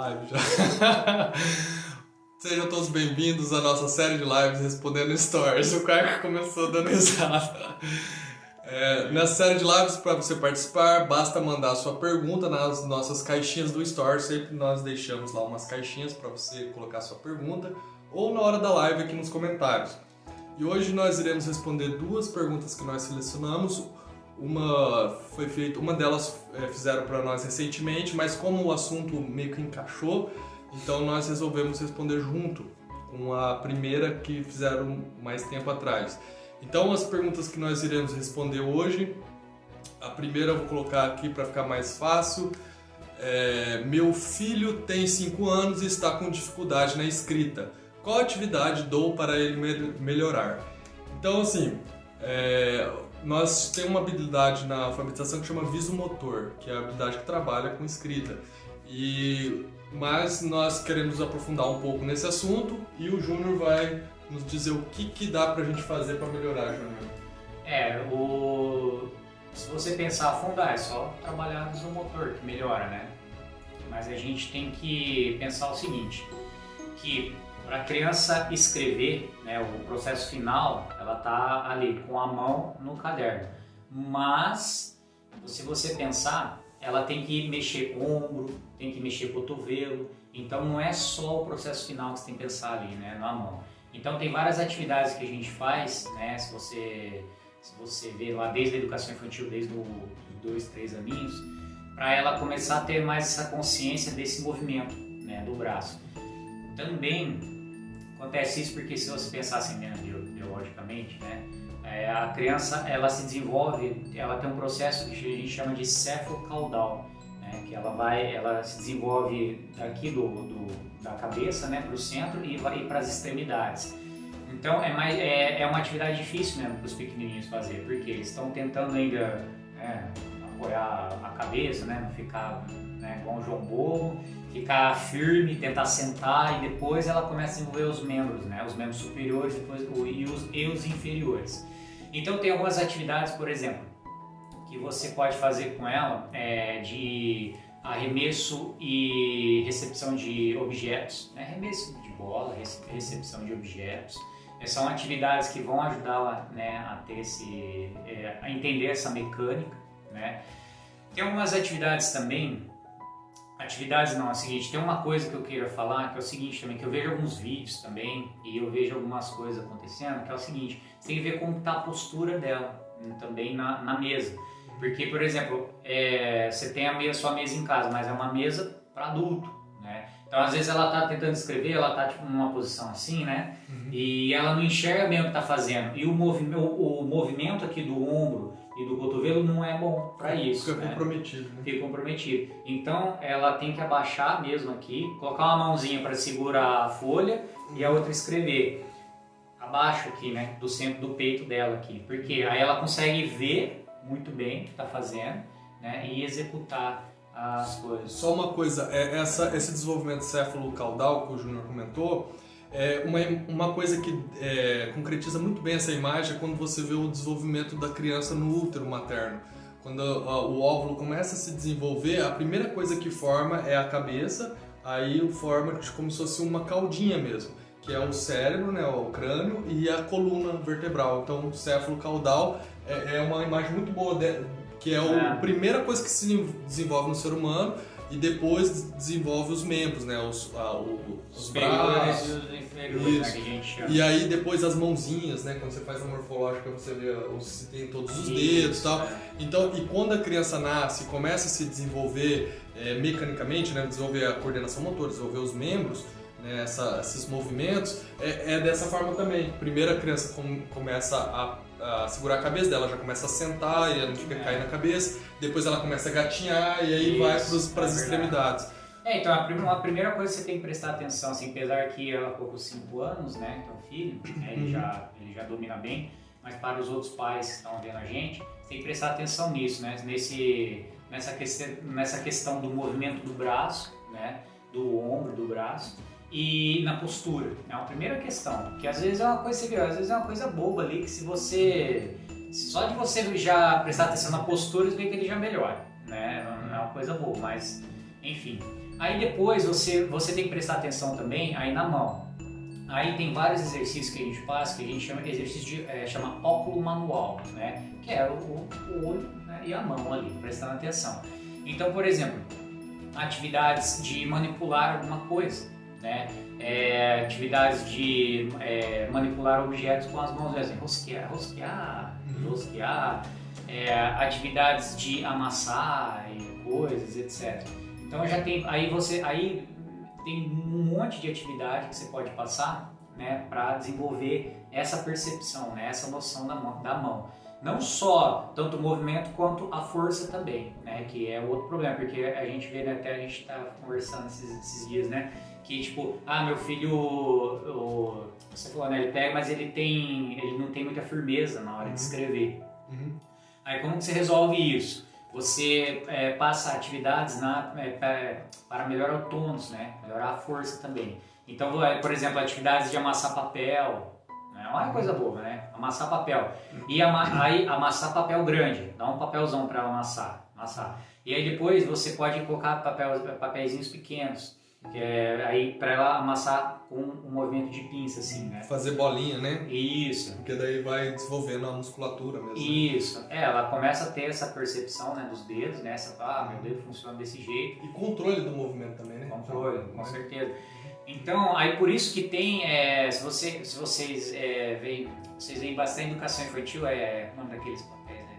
live já. Sejam todos bem-vindos à nossa série de lives respondendo stories. O Caio começou dando risada. É, nessa série de lives, para você participar, basta mandar sua pergunta nas nossas caixinhas do Store. Sempre nós deixamos lá umas caixinhas para você colocar sua pergunta ou na hora da live aqui nos comentários. E hoje nós iremos responder duas perguntas que nós selecionamos. Uma foi feita, uma delas é, fizeram para nós recentemente, mas como o assunto meio que encaixou, então nós resolvemos responder junto com a primeira que fizeram mais tempo atrás. Então as perguntas que nós iremos responder hoje, a primeira eu vou colocar aqui para ficar mais fácil. É, meu filho tem 5 anos e está com dificuldade na escrita. Qual atividade dou para ele melhorar? Então assim, é, nós temos uma habilidade na alfabetização que chama visomotor, que é a habilidade que trabalha com escrita. E mas nós queremos aprofundar um pouco nesse assunto e o Júnior vai nos dizer o que, que dá pra gente fazer para melhorar, Júnior. É, o... se você pensar a fundo, é só trabalhar no motor que melhora, né? Mas a gente tem que pensar o seguinte, que para a criança escrever, né, o processo final, ela tá ali com a mão no caderno. Mas, se você pensar, ela tem que mexer o ombro, tem que mexer o cotovelo. Então não é só o processo final que você tem que pensar ali, né, na mão. Então tem várias atividades que a gente faz, né? Se você se você vê lá desde a educação infantil, desde os dois, três aninhos, para ela começar a ter mais essa consciência desse movimento, né, do braço. Também acontece isso porque se você pensar assim, né, biologicamente, né, é, a criança ela se desenvolve, ela tem um processo que a gente chama de cefalocaudal, né, que ela vai, ela se desenvolve daqui do, do da cabeça né, para o centro e vai para as extremidades. Então é, mais, é, é uma atividade difícil mesmo para os pequenininhos fazer, porque eles estão tentando ainda né, apoiar a cabeça, né, não ficar né, igual um João ficar firme, tentar sentar e depois ela começa a desenvolver os membros, né, os membros superiores depois, e, os, e os inferiores. Então tem algumas atividades, por exemplo, que você pode fazer com ela é, de arremesso e recepção de objetos, né? arremesso de bola, recepção de objetos. É, são atividades que vão ajudá-la né, a ter é, a entender essa mecânica, né? Tem algumas atividades também, atividades não, é o seguinte, tem uma coisa que eu queira falar que é o seguinte também, que eu vejo alguns vídeos também e eu vejo algumas coisas acontecendo, que é o seguinte, você tem que ver como está a postura dela né, também na, na mesa. Porque, por exemplo, é, você tem a mesa, sua mesa em casa, mas é uma mesa para adulto, né? Então, às vezes ela está tentando escrever, ela está tipo numa posição assim, né? Uhum. E ela não enxerga bem o que está fazendo. E o, movi o, o, movimento aqui do ombro e do cotovelo não é bom para isso. Fica né? comprometido. Né? Fica comprometido. Então, ela tem que abaixar mesmo aqui, colocar uma mãozinha para segurar a folha uhum. e a outra escrever abaixo aqui, né? Do centro do peito dela aqui. Porque aí ela consegue ver muito bem o que está fazendo né, e executar as coisas. Só uma coisa, é, essa, esse desenvolvimento céfalo-caudal que o Júnior comentou, é uma, uma coisa que é, concretiza muito bem essa imagem é quando você vê o desenvolvimento da criança no útero materno. Quando a, o óvulo começa a se desenvolver, a primeira coisa que forma é a cabeça, aí forma como se fosse uma caudinha mesmo, que é o cérebro, né, o crânio e a coluna vertebral. Então, o céfalo caudal é, é uma imagem muito boa, de, que é, é a primeira coisa que se desenvolve no ser humano e depois desenvolve os membros, né? Os, a, o, os, os braços. E né, chama. E aí depois as mãozinhas, né? Quando você faz a morfológica, você vê se tem todos os Isso, dedos e tal. É. Então, e quando a criança nasce começa a se desenvolver é, mecanicamente, né? Desenvolver a coordenação motor, desenvolver os membros, né, essa, esses movimentos, é, é, dessa forma também. Primeiro a criança com, começa a a segurar a cabeça dela, já começa a sentar e ela não fica é. cair na cabeça, depois ela começa a gatinhar e aí Isso, vai para as é extremidades. É, então a, prim a, primeira coisa que você tem que prestar atenção, assim, apesar que ela com 5 anos, né, então filho, né, ele, uhum. já, ele já domina bem, mas para os outros pais que estão vendo a gente, tem que prestar atenção nisso, né, nesse, nessa, que nessa questão do movimento do braço, né, do ombro, do braço, e na postura. É uma primeira questão, que às vezes é uma coisa, você às vezes é uma coisa boba ali, que se você, só de você já prestar atenção na postura, você vê que ele já melhora, né? Não é uma coisa boa, mas enfim. Aí depois você, você tem que prestar atenção também aí na mão. Aí tem vários exercícios que a gente faz que a gente chama exercício de é, chama óculo manual, né? Que é o, o olho né? e a mão ali, prestando atenção. Então, por exemplo, atividades de manipular alguma coisa, né? É, atividades de é, manipular objetos com as mãos, assim, rosquear, rosquear, uhum. rosquear, é, atividades de amassar e coisas, etc. Então já tem, aí você, aí tem um monte de atividade que você pode passar, né, para desenvolver essa percepção, né, essa noção da mão, da mão. Não só tanto o movimento quanto a força também, né, que é outro problema, porque a gente vê, né, até a gente está conversando esses, esses, dias, né, que tipo, ah, meu filho, o, você falou, né, ele pega, mas ele tem, ele não tem muita firmeza na hora uhum. de escrever. Uhum. Aí como que você resolve isso? Você é, passa atividades na, é, para melhorar o tônus, né? melhorar a força também. Então, é, por exemplo, atividades de amassar papel, né? é uma coisa boa, né? Amassar papel. E ama aí amassar papel grande, dá um papelzão para amassar, amassar. E aí depois você pode colocar papel, papeizinhos pequenos. Que é aí para ela amassar com um movimento de pinça, assim, né? Fazer bolinha, né? Isso. Porque daí vai desenvolvendo a musculatura mesmo. Né? Isso. É, ela começa a ter essa percepção né, dos dedos, né? Essa, ah, meu dedo funciona desse jeito. E controle do movimento também, né? Controle, com certeza. Então, aí por isso que tem, é, se, você, se vocês é, veem, vocês veem bastante educação infantil, é um daqueles papéis, né?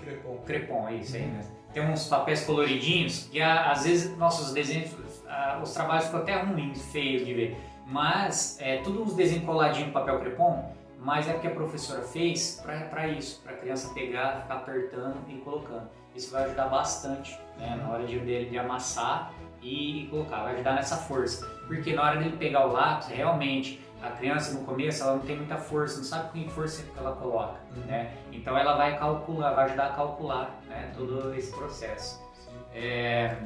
Crepom. Crepom, é isso aí, né? Tem uns papéis coloridinhos e às vezes nossos desenhos uh, os trabalhos ficam até ruins, feios de ver. Mas é tudo uns desenhos coladinhos no papel crepom, mas é porque a professora fez para isso, para a criança pegar, ficar apertando e colocando. Isso vai ajudar bastante né, na hora de, de, de amassar e, e, colocar, vai ajudar nessa força. Porque na hora dele pegar o lápis, realmente, a criança no começo ela não tem muita força, não sabe com que força que ela coloca, uhum. né? Então ela vai calcular, vai ajudar a calcular né, todo esse processo. É,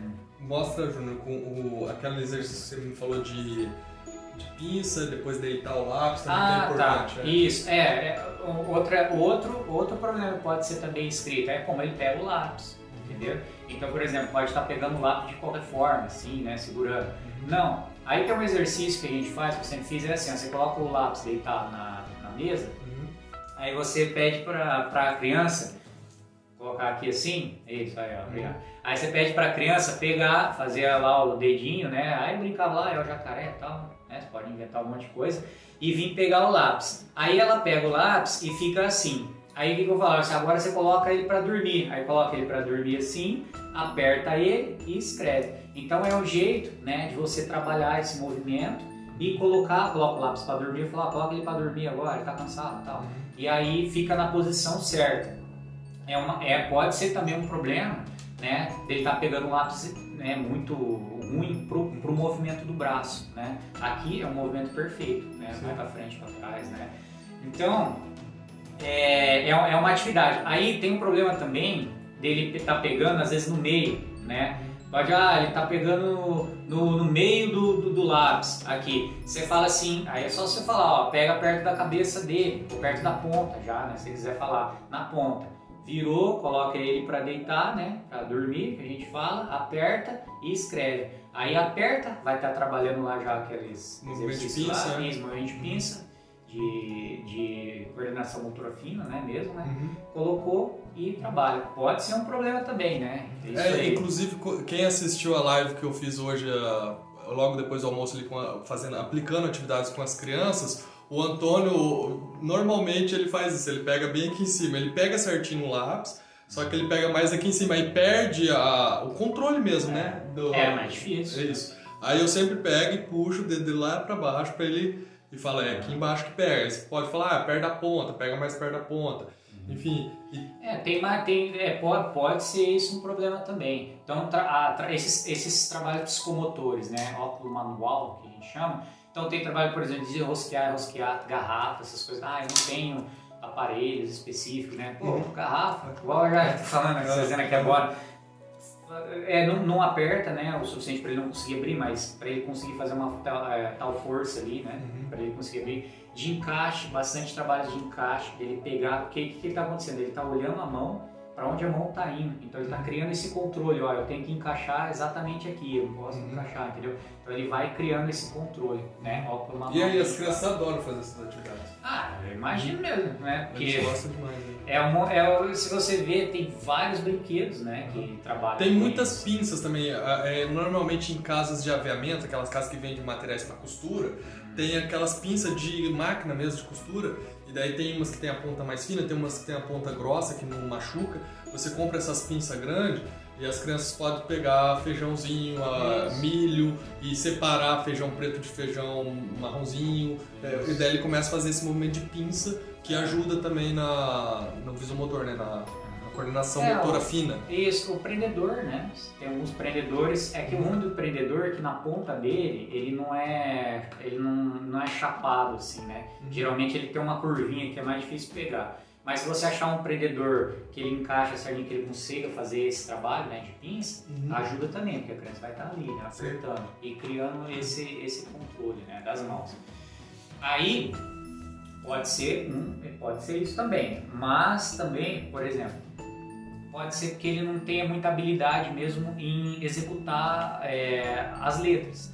Mostra, Júnior, com o, aquele exercício que você me falou de, de pinça, depois deitar o lápis, também ah, é importante. Tá. É. Isso, é, é outra, outro, outro problema pode ser também escrito, é como ele pega o lápis, entendeu? Então, por exemplo, pode estar pegando o lápis de qualquer forma, assim, né, segurando. Uhum. Não, aí tem um exercício que a gente faz, que eu sempre fiz, é assim, você coloca o lápis deitado na, na mesa, uhum. aí você pede para a criança colocar aqui assim, isso aí, ó, obrigado. Uhum. Aí você pede para a criança pegar, fazer lá o dedinho, né? Aí brincava lá, é o jacaré e tal, né? Você pode inventar um monte de coisa. E vir pegar o lápis. Aí ela pega o lápis e fica assim. Aí o que, eu falo? Assim, agora você coloca ele para dormir. Aí coloca ele para dormir assim, aperta ele e escreve. Então é um jeito, né, de você trabalhar esse movimento e colocar, coloca o lápis para dormir e falar, coloca ele para dormir agora, ele tá cansado e tal. Uhum. E aí fica na posição certa. É uma, é, pode ser também um problema né? Ele tá pegando um lápis né, muito ruim pro, pro movimento do braço, né? Aqui é um movimento perfeito, né? Vai para frente, para trás, né? Então, é, é, é, uma atividade. Aí tem um problema também dele tá pegando às vezes no meio, né? Pode, ah, ele tá pegando no, no meio do, do, do, lápis aqui. Você fala assim, aí é só você falar, ó, pega perto da cabeça dele, ou perto da ponta já, né? Se quiser falar, na ponta virou, coloca ele para deitar, né, para dormir, que a gente fala, aperta e escreve. Aí aperta, vai estar tá trabalhando lá já aqueles exercícios lá, né? movimento de pinça, de, de coordenação motora fina, né, mesmo, né, uhum. colocou e trabalha. Pode ser um problema também, né. É, inclusive, quem assistiu a live que eu fiz hoje, logo depois do almoço, ali, fazendo, aplicando atividades com as crianças, o Antônio, normalmente ele faz isso, ele pega bem aqui em cima, ele pega certinho o lápis, só que ele pega mais aqui em cima e perde a, o controle mesmo, é. né? Do, é mais difícil. É isso. Aí eu sempre pego e puxo o dedo de lá para baixo para ele e fala, é aqui embaixo que pega. Você pode falar, ah, perto da ponta, pega mais perto da ponta. Uhum. Enfim. E... É, tem, tem é, pode, pode ser isso um problema também. Então, tra, a, tra, esses, esses trabalhos psicomotores, né? Óculo manual, que a gente chama, então tem trabalho, por exemplo, de rosquear, rosquear garrafas, essas coisas. Ah, eu não tenho aparelhos específicos, né? Pô, uhum. garrafa, igual eu já tô falando, né, dizendo aqui agora. É, não, não, aperta né, o suficiente para ele não conseguir abrir, mas para ele conseguir fazer uma tal, é, tal força ali, né? Uhum. Para ele conseguir abrir. De encaixe, bastante trabalho de encaixe, dele pegar. O que, que, que ele está acontecendo? Ele está olhando a mão para onde a mão está indo. Então ele está criando esse controle, ó, eu tenho que encaixar exatamente aqui, eu não posso uhum. encaixar, entendeu? Então ele vai criando esse controle, né? Ó, e aí as crianças adoram fazer essas atividades. Ah, eu imagino mesmo, né? Porque Eles gostam demais. Né? É, um, é se você ver, tem vários brinquedos, né, que uhum. trabalham. Tem muitas pinças também. É, normalmente em casas de aviamento, aquelas casas que vendem materiais para costura, tem aquelas pinças de máquina mesmo de costura daí tem umas que tem a ponta mais fina, tem umas que tem a ponta grossa que não machuca. Você compra essas pinças grandes e as crianças podem pegar feijãozinho, a, milho e separar feijão preto de feijão marronzinho. É, e daí ele começa a fazer esse movimento de pinça que ajuda também na, no visomotor, né? Na, coordenação é, motora fina. Isso, o prendedor, né? Tem alguns prendedores. É que o mundo do prendedor, que na ponta dele, ele não é, ele não, não é chapado assim, né? Uhum. Geralmente ele tem uma curvinha que é mais difícil pegar. Mas se você achar um prendedor que ele encaixa certinho, que ele consiga fazer esse trabalho né, de pinça, uhum. ajuda também, porque a criança vai estar ali, né, apertando Sim. e criando esse, esse controle né, das mãos. Aí, pode ser um, pode ser isso também, mas também, por exemplo, pode ser porque ele não tenha muita habilidade mesmo em executar é, as letras.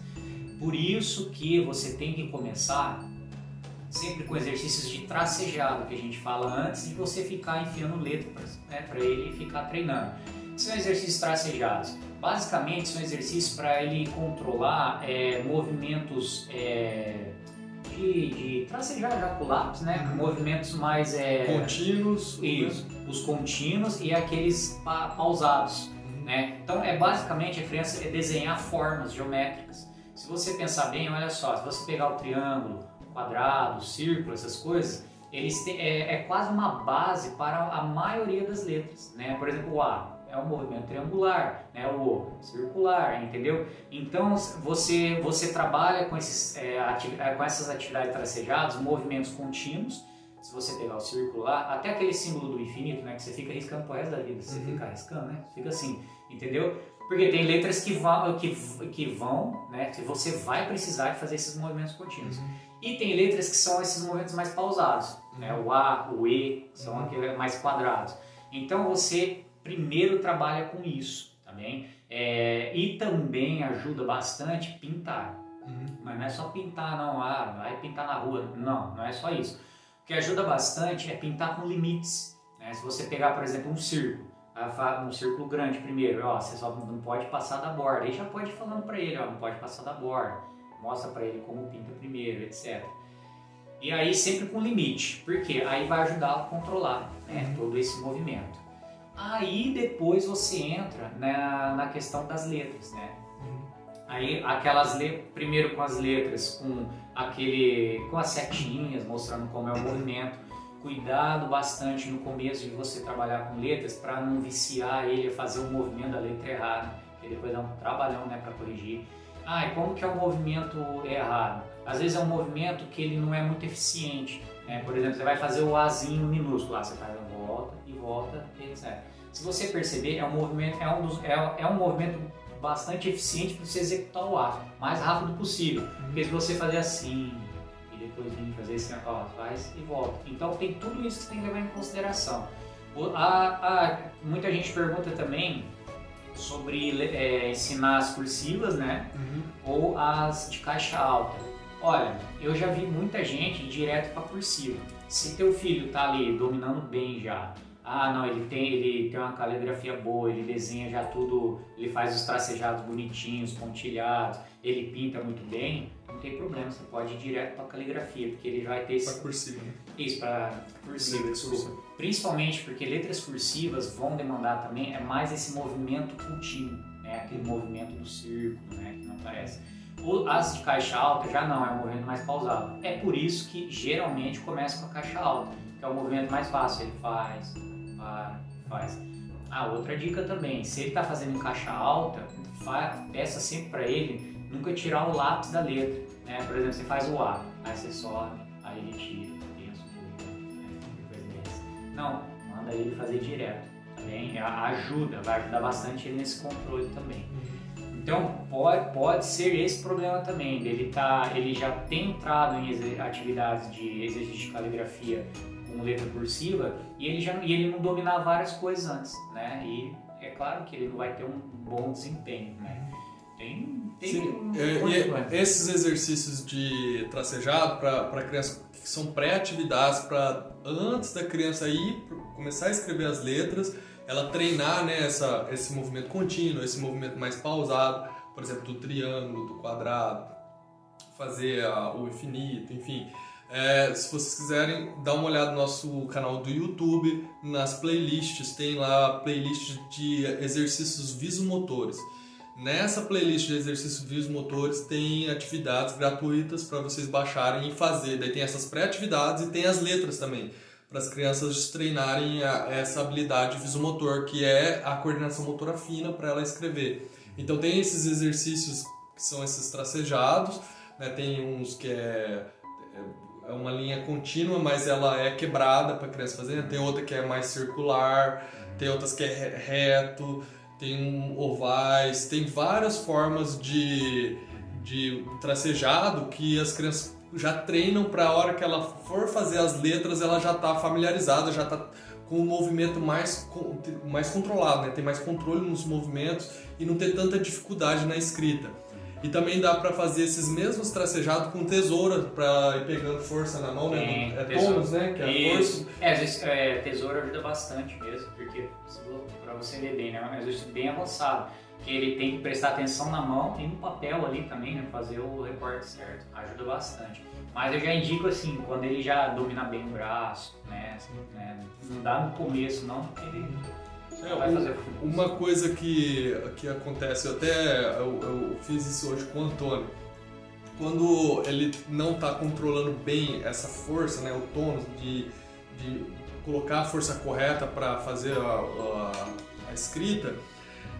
Por isso que você tem que começar sempre com exercícios de tracejado, que a gente fala antes de você ficar enfiando letras né, para ele ficar treinando. São exercícios tracejados. Basicamente são exercícios para ele controlar é, movimentos é, de, de tracejar já com lápis, né? Uhum. Movimentos mais... É, contínuos. Isso os contínuos e aqueles pa pausados. Uhum. Né? Então, é basicamente a criança é desenhar formas geométricas. Se você pensar bem, olha só, se você pegar o triângulo, o quadrado, o círculo, essas coisas, eles têm, é, é, quase uma base para a maioria das letras. Né? Por exemplo, o A é um movimento triangular, né? o O circular, entendeu? Então você, você trabalha com, esses, é, é com essas atividades tracejadas, movimentos contínuos, se você pegar o círculo lá, até aquele símbolo do infinito, né, que você fica riscando pro resto da vida, você uhum. fica riscando, né? Fica assim, entendeu? Porque tem letras que vão, que, que vão, né, que você vai precisar de fazer esses movimentos contínuos. Uhum. E tem letras que são esses movimentos mais pausados, né? uhum. O A, o E, são uhum. aqueles mais quadrados. Então você primeiro trabalha com isso, tá bem? É, e também ajuda bastante pintar. Uhum. Mas não é só pintar, não. Ah, vai pintar na rua. Não, não é só isso que ajuda bastante é pintar com limites. Né? Se você pegar, por exemplo, um círculo, um círculo grande primeiro, ó, você só não pode passar da borda. Aí já pode ir falando para ele, ó, não pode passar da borda. Mostra para ele como pinta primeiro, etc. E aí sempre com limite, porque aí vai ajudar a controlar né, uhum. todo esse movimento. Aí depois você entra na, na questão das letras, né? Uhum. Aí aquelas letras, primeiro com as letras com aquele com as setinhas mostrando como é o movimento. Cuidado bastante no começo de você trabalhar com letras para não viciar ele a fazer o movimento da letra errada, e depois dá um trabalhão né, para corrigir. Ah, e como que é o movimento errado? Às vezes é um movimento que ele não é muito eficiente. Né? Por exemplo, você vai fazer o Azinho minúsculo, lá você faz a volta e volta, etc. Se você perceber, é um movimento, é um, dos, é, é um movimento bastante eficiente para você executar o ato, mais rápido possível. Uhum. Porque se você fazer assim e depois vir fazer esse ó, faz e volta. Então tem tudo isso que você tem que levar em consideração. A, a, muita gente pergunta também sobre é, ensinar as cursivas, né? Uhum. Ou as de caixa alta. Olha, eu já vi muita gente direto para cursiva. Se teu filho tá ali dominando bem já, ah, não, ele tem, ele tem uma caligrafia boa, ele desenha já tudo, ele faz os tracejados bonitinhos, pontilhados, ele pinta muito bem, não tem problema, você pode ir direto para caligrafia, porque ele vai ter esse... Para cursiva, né? Isso, para cursiva, desculpa. Principalmente porque letras cursivas vão demandar também é mais esse movimento contínuo, né? Aquele movimento do círculo, né? Que não parece. As de caixa alta já não, é um movimento mais pausado. É por isso que geralmente começa com a caixa alta, que é o movimento mais fácil, ele faz faz. Ah, outra dica também, se ele está fazendo em caixa alta, peça sempre para ele nunca tirar o lápis da letra. Né? Por exemplo, você faz o A, aí você sobe, aí ele tira, pensa um. Não, manda ele fazer direto. Também ajuda, vai ajudar bastante ele nesse controle também. Então pode, pode ser esse problema também, ele, tá, ele já tem entrado em atividades de exercício de caligrafia com letra cursiva e ele já e ele não dominar várias coisas antes, né? E é claro que ele não vai ter um bom desempenho, né? Tem, tem Sim, um é, e coisa. esses exercícios de tracejado para criança que são pré-atividades para antes da criança ir começar a escrever as letras, ela treinar né, essa, esse movimento contínuo, esse movimento mais pausado, por exemplo, do triângulo, do quadrado, fazer a- o infinito, enfim. É, se vocês quiserem dar uma olhada no nosso canal do YouTube, nas playlists, tem lá playlist de exercícios visomotores. Nessa playlist de exercícios visomotores tem atividades gratuitas para vocês baixarem e fazer. Daí tem essas pré-atividades e tem as letras também, para as crianças treinarem a- essa habilidade visomotor, que é a coordenação motora fina para ela escrever. Então tem esses exercícios que são esses tracejados, né? tem uns que é, é uma linha contínua, mas ela é quebrada para a criança fazer, tem outra que é mais circular, tem outras que é re- reto, tem um ovais, tem várias formas de, de tracejado que as crianças já treinam para a hora que ela for fazer as letras, ela já está familiarizada, já está com o movimento mais, mais controlado, né? tem mais controle nos movimentos e não ter tanta dificuldade na escrita. E também dá para fazer esses mesmos tracejados com tesoura para ir pegando força na mão, né? É tesoura. tônus, né? Que é força. Isso. É, às vezes, é, tesouro ajuda bastante mesmo, porque pra você ler bem, né? Mas isso bem avançado. Que ele tem que prestar atenção na mão e no papel ali também, né? Fazer o recorte certo. Ajuda bastante. Mas eu já indico assim, quando ele já domina bem o braço, né? né, Não dá no começo não, porque ele É, Uma coisa que, que acontece, eu até eu, eu fiz isso hoje com o Antônio. Quando ele não está controlando bem essa força, né, o tônus de, de colocar a força correta para fazer a, a, a escrita,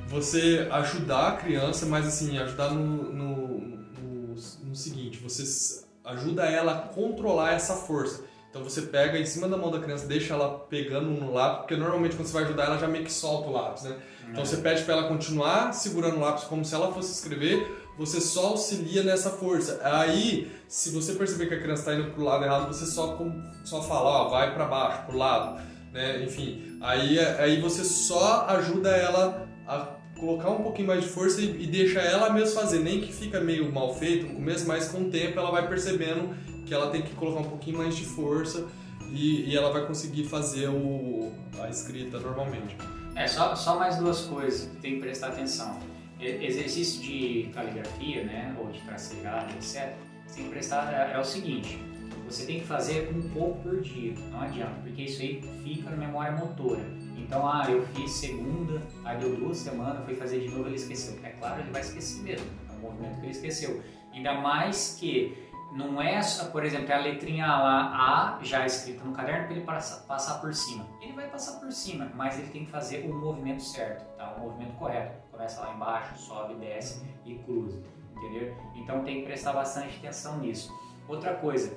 você ajudar a criança, mas assim, ajudar no, no, no, no seguinte, você ajuda ela a controlar essa força. Então você pega em cima da mão da criança, deixa ela pegando no lápis, porque normalmente quando você vai ajudar ela já meio que solta o lápis, né? Então você pede para ela continuar segurando o lápis como se ela fosse escrever, você só auxilia nessa força. Aí, se você perceber que a criança está indo pro lado errado, você só, só fala, ó, vai para baixo, pro lado, né? Enfim, aí, aí você só ajuda ela a colocar um pouquinho mais de força e, e deixa ela mesmo fazer, nem que fica meio mal feito no começo, mas com o tempo ela vai percebendo que ela tem que colocar um pouquinho mais de força e, e ela vai conseguir fazer o, a escrita normalmente. É, só, só mais duas coisas que tem que prestar atenção. Exercício de caligrafia, né, ou de tracejado, etc. Tem que prestar, é, é o seguinte, você tem que fazer um pouco por dia, não adianta, porque isso aí fica na memória motora. Então, ah, eu fiz segunda, aí deu duas semanas, fui fazer de novo, ele esqueceu. É claro, ele vai esquecer mesmo, é um movimento que ele esqueceu. Ainda mais que não é por exemplo, é a letrinha lá, A, já escrita no caderno, para ele passa- passar por cima. Ele vai passar por cima, mas ele tem que fazer o movimento certo, tá? o movimento correto. Começa lá embaixo, sobe, desce e cruza, entendeu? Então tem que prestar bastante atenção nisso. Outra coisa,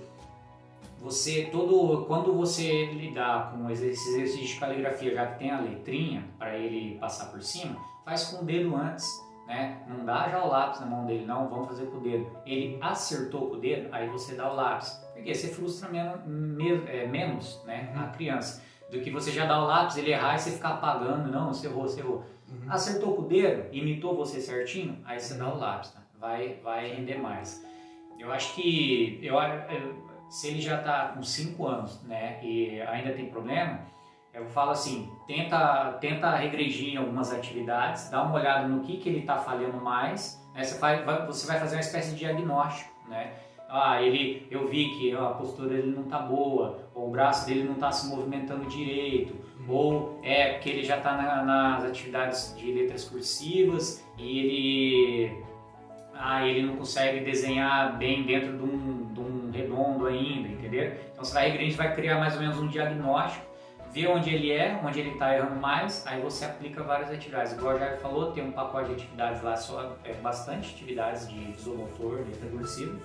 você todo quando você lidar com esses exercícios de caligrafia, já que tem a letrinha para ele passar por cima, faz com o dedo antes, né? Não dá já o lápis na mão dele, não, vamos fazer com o dedo. Ele acertou com o dedo, aí você dá o lápis. Porque você frustra menos, me- é, menos né, a criança do que você já dá o lápis, ele errar e você ficar apagando, não, você errou, você errou. Acertou com o dedo, imitou você certinho, aí você dá o lápis, tá? vai, vai render mais. Eu acho que eu, eu- se ele já está com 5 anos né, e ainda tem problema, eu falo assim, tenta, tenta regredir em algumas atividades, dá uma olhada no que, que ele está falhando mais, né, você, vai, vai- você vai fazer uma espécie de diagnóstico, né? Ah, ele, eu vi que a postura dele não tá boa, ou o braço dele não está se movimentando direito, ou é porque ele já está nas atividades de letras cursivas e ele, ah, ele não consegue desenhar bem dentro de um, de um redondo ainda, entendeu? Então você vai regredir, vai criar mais ou menos um diagnóstico, ver onde ele é, onde ele está errando mais, aí você aplica várias atividades. Igual já falou, tem um pacote de atividades lá, só, é, bastante atividades de isomotor, letra cursiva.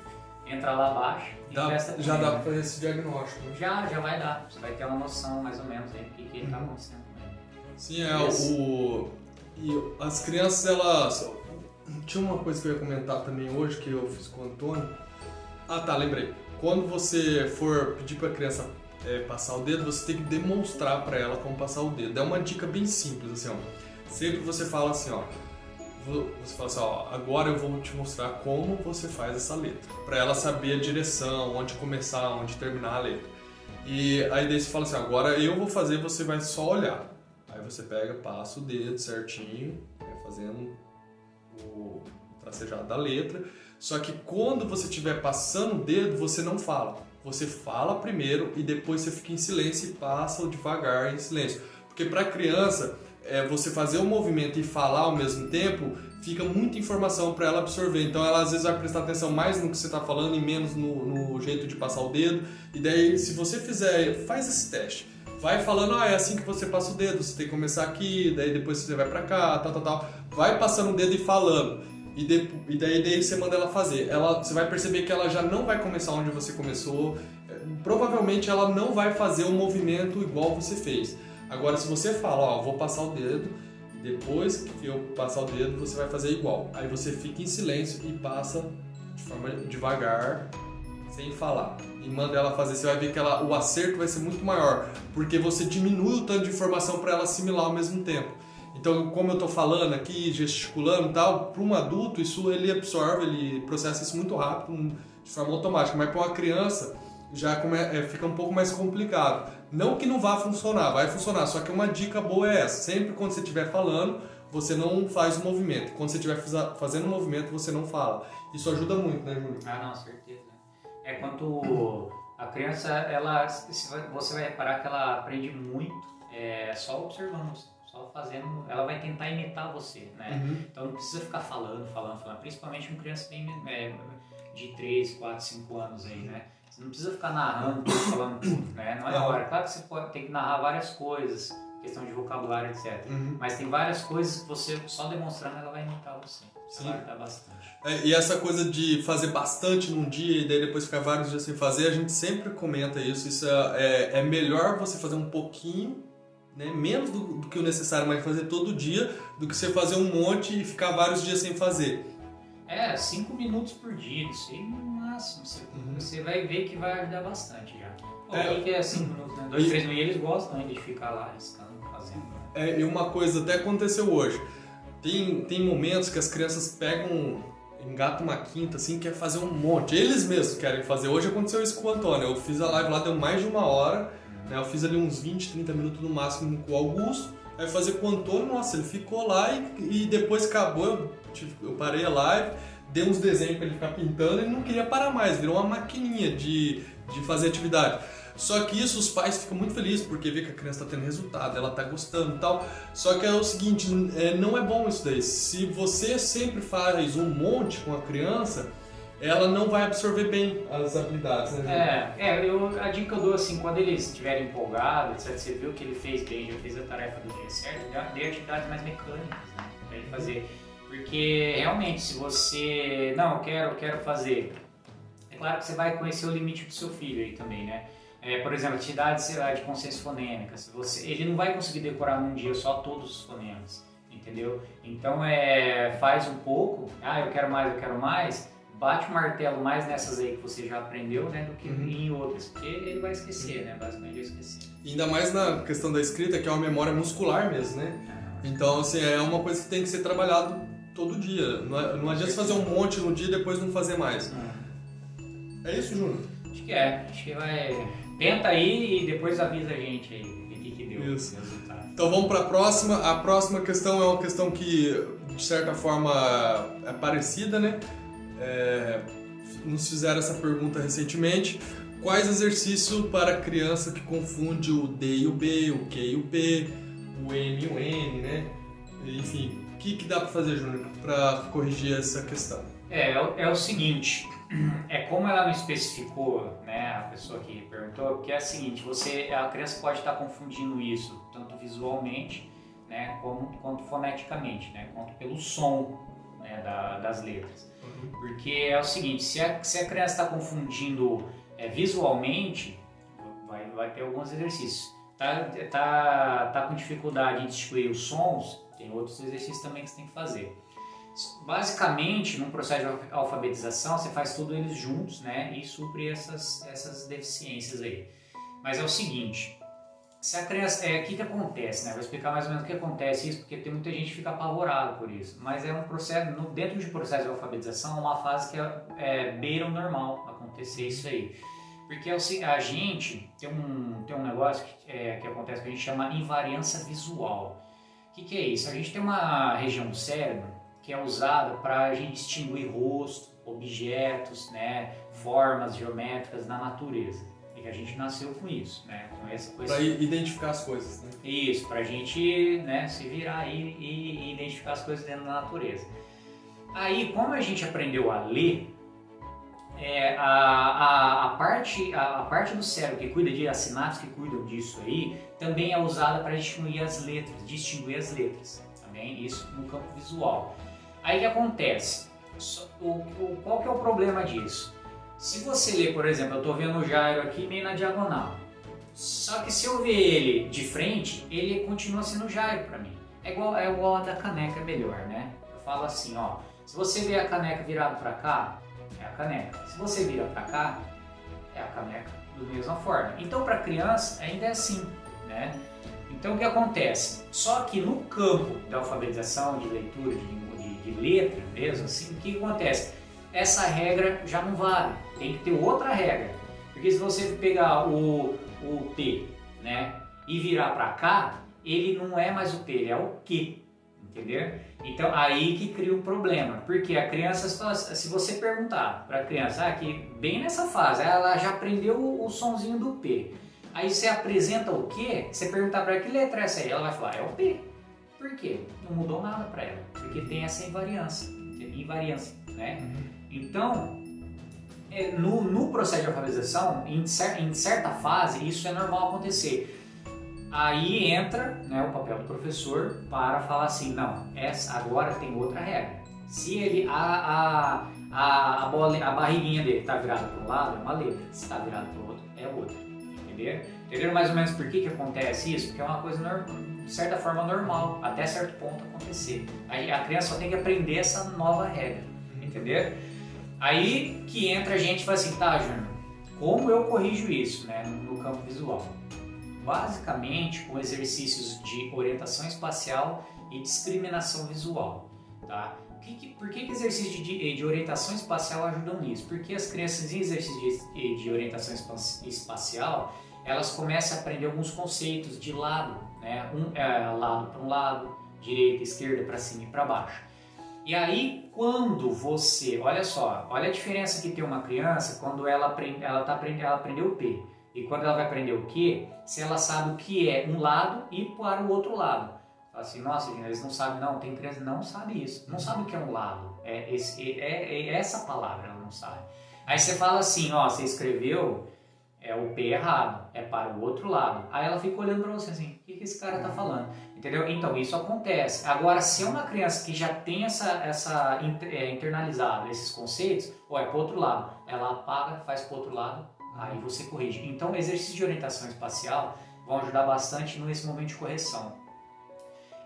Entra lá abaixo e Dá- já dá pra fazer esse diagnóstico. né? Já, já vai dar. Você vai ter uma noção mais ou menos aí do que, que está acontecendo. com ele. Sim, é Esse. o. E as crianças, elas. Tinha uma coisa que eu ia comentar também hoje que eu fiz com o Antônio. Ah tá, lembrei. Quando você for pedir pra criança é, passar o dedo, você tem que demonstrar para ela como passar o dedo. É uma dica bem simples, assim, ó. Sempre você fala assim, ó, você fala assim, ó, agora eu vou te mostrar como você faz essa letra, para ela saber a direção, onde começar, onde terminar a letra. E aí daí você fala assim, agora eu vou fazer, você vai só olhar. Aí você pega, passa o dedo certinho, né, fazendo o tracejado da letra. Só que quando você estiver passando o dedo, você não fala. Você fala primeiro e depois você fica em silêncio e passa devagar em silêncio. Porque para criança, é, você fazer o um movimento e falar ao mesmo tempo, fica muita informação para ela absorver. Então ela às vezes vai prestar atenção mais no que você está falando e menos no, no, jeito de passar o dedo. E daí, se você fizer, faz esse teste. Vai falando, ah, é assim que você passa o dedo, você tem que começar aqui, daí depois você vai para cá, tal, tal, tal. Vai passando o dedo e falando. E, de, e daí, daí você manda ela fazer. Ela, você vai perceber que ela já não vai começar onde você começou. Provavelmente ela não vai fazer o um movimento igual você fez. Agora, se você fala, ó, vou passar o dedo, depois que eu passar o dedo, você vai fazer igual. Aí você fica em silêncio e passa de forma devagar, sem falar. E manda ela fazer, você vai ver que ela, o acerto vai ser muito maior, porque você diminui o tanto de informação para ela assimilar ao mesmo tempo. Então, como eu estou falando aqui, gesticulando e tal, para um adulto isso ele absorve, ele processa isso muito rápido, de forma automática. Mas para uma criança já é, fica um pouco mais complicado. Não que não vá funcionar, vai funcionar, só que uma dica boa é essa: sempre quando você estiver falando, você não faz o movimento. Quando você estiver fazendo o movimento, você não fala. Isso ajuda muito, né, Júlio? Ah, não, certeza. É quando a criança, ela, você vai reparar que ela aprende muito é, só observando, só fazendo. Ela vai tentar imitar você, né? Uhum. Então não precisa ficar falando, falando, falando. Principalmente uma criança de 3, 4, 5 anos aí, né? Você não precisa ficar narrando tudo, falando tudo, né? Não é hora. Claro que você pode, tem que narrar várias coisas, questão de vocabulário, etc. Uhum. Mas tem várias coisas que você, só demonstrando, ela vai imitar você. Sim. Vai ajudar bastante. É, e essa coisa de fazer bastante num dia e daí depois ficar vários dias sem fazer, a gente sempre comenta isso. Isso é, é, é melhor você fazer um pouquinho né? menos do, do, que o necessário, mas fazer todo dia, do que você fazer um monte e ficar vários dias sem fazer. É, cinco minutos por dia, isso aí no máximo. Você, uhum. você vai ver que vai ajudar bastante já. É, que é cinco minutos, né? Dois, e, três minutos, e eles gostam de ficar lá riscando, fazendo. Né? É, e uma coisa até aconteceu hoje. Tem, tem momentos que as crianças pegam, engatam uma quinta assim, quer fazer um monte. Eles mesmos querem fazer. Hoje aconteceu isso com o Antônio. Eu fiz a live lá, deu mais de uma hora. Né? Eu fiz ali uns 20, 30 minutos no máximo com o Augusto. Aí fazer com o Antônio, nossa, ele ficou lá e, e depois acabou, eu, eu parei a live, dei uns desenhos para ele ficar pintando ele não queria parar mais, virou uma maquininha de, de fazer atividade. Só que isso os pais ficam muito felizes porque vê que a criança está tendo resultado, ela está gostando e tal. Só que é o seguinte, é, não é bom isso daí. Se você sempre faz um monte com a criança, ela não vai absorver bem as habilidades, né? É, é eu, a dica que eu dou assim, quando eles estiverem empolgados, etc, você viu que ele fez bem, já fez a tarefa do dia certo, dê atividades mais mecânicas, né? Pra ele fazer. Porque realmente, se você. Não, eu quero, eu quero fazer. É claro que você vai conhecer o limite do seu filho aí também, né? É, por exemplo, atividades sei lá, de consciência fônica. Você, ele não vai conseguir decorar num dia só todos os fonemas, entendeu? Então é, faz um pouco, ah, eu quero mais, eu quero mais bate o martelo mais nessas aí que você já aprendeu, né, do que uhum. em outras, porque ele vai esquecer, né, basicamente vai esquecer. Ainda mais na questão da escrita, que é uma memória muscular mesmo, né? Então, assim, é uma coisa que tem que ser trabalhado todo dia. Não, é, não adianta fazer um monte no dia e depois não fazer mais. É, é isso, Júnior? Acho que é. Acho que vai... Tenta aí e depois avisa a gente aí o que, que deu isso. resultado. Então vamos para a próxima. A próxima questão é uma questão que, de certa forma, é parecida, né? É, nos fizeram essa pergunta recentemente. Quais exercícios para criança que confunde o D e o B, o Q e o P, o M e o N, né? Enfim, o que, que dá para fazer, Júnior, para corrigir essa questão? É, é, é o seguinte, é como ela não especificou, né, a pessoa que perguntou, que é o seguinte, você, a criança pode estar confundindo isso tanto visualmente, né, como, quanto foneticamente, né, quanto pelo som, né, da, das letras. Porque é o seguinte, se a, se a criança está confundindo é, visualmente, vai, vai ter alguns exercícios. Tá, tá, tá com dificuldade em distinguir os sons, tem outros exercícios também que você tem que fazer. Basicamente, num processo de alfabetização, você faz tudo eles juntos, né, e supre essas, essas deficiências aí. Mas é o seguinte, se a criança, é, o que que acontece, né? Vou explicar mais ou menos o que acontece isso, porque tem muita gente que fica apavorado por isso. Mas é um processo, no, dentro de um processo de alfabetização, é uma fase que é, é beira o normal acontecer isso aí. Porque é a gente tem um, tem um negócio que, é, que acontece que a gente chama invariância visual. O que, que é isso? A gente tem uma região do cérebro que é usada para a gente distinguir rosto, objetos, né, formas geométricas na natureza. E que a gente nasceu com isso, né? Com essa coisa. Para identificar as coisas, né? Isso, para a gente né, se virar aí e, e identificar as coisas dentro da natureza. Aí, como a gente aprendeu a ler, é, a, a, a, parte, a, a, parte do cérebro que cuida de as sinapses que cuidam disso aí também é usada para distinguir as letras, distinguir as letras, também isso no campo visual. Aí o que acontece? O, o, qual que é o problema disso? Se você ler, por exemplo, eu estou vendo o Jairo aqui meio na diagonal. Só que se eu ver ele de frente, ele continua sendo Jairo para mim. É igual, é igual a da caneca, é melhor, né? Eu falo assim, ó. Se você vê a caneca virada para cá, é a caneca. Se você vira para cá, é a caneca da mesma forma. Então, para criança, ainda é assim, né? Então, o que acontece? Só que no campo da alfabetização, de leitura, de, de, de letra mesmo, assim, o que acontece? Essa regra já não vale. Tem que ter outra regra. Porque se você pegar o, o T né, e virar para cá, ele não é mais o T, ele é o Q. Entendeu? Então aí que cria um problema. Porque a criança, se você perguntar para a criança, ah, que bem nessa fase, ela já aprendeu o, o sonzinho do P. Aí você apresenta o Q, você perguntar para que letra é essa aí, ela vai falar, é o P. Por quê? Não mudou nada para ela. Porque tem essa invariância. Invariância, né? Então, é, no, no, processo de alfabetização, em, cer em, certa fase, isso é normal acontecer. Aí entra né, o papel do professor para falar assim, não, essa agora tem outra regra. Se ele a, a, a, a, bola, a barriguinha dele está virada para um lado, é uma letra. Se está virada para o outro, é outra. Entendeu? Entenderam mais ou menos por que, que acontece isso? Porque é uma coisa de certa forma normal, até certo ponto acontecer. Aí a criança só tem que aprender essa nova regra. Entendeu? Aí que entra a gente e fala assim, tá, Júnior, como eu corrijo isso né, no campo visual? Basicamente com exercícios de orientação espacial e discriminação visual. Tá? por que, que exercícios de, de, orientação espacial ajudam nisso? Porque as crianças em exercícios de, de orientação espacial elas começam a aprender alguns conceitos de lado, né? um, é, lado para um lado, direita, esquerda, para cima e para baixo. E aí, quando você, olha só, olha a diferença que tem uma criança quando ela aprende, ela tá aprendendo, ela aprendeu o P. E quando ela vai aprender o Q, se ela sabe o que é um lado e para o outro lado. Fala assim, nossa, eles não sabem, não, tem criança que não sabe isso, não sabe o que é um lado. É, esse, é, é, é essa palavra, ela não sabe. Aí você fala assim, ó, você escreveu é o P errado, é para o outro lado. Aí ela fica olhando para você assim, o que, que esse cara está falando? Entendeu? Então isso acontece. Agora, se é uma criança que já tem essa, essa é, internalizado esses conceitos, ou é para outro lado, ela apaga, faz para outro lado, aí você corrige. Então, exercícios de orientação espacial vão ajudar bastante nesse momento de correção.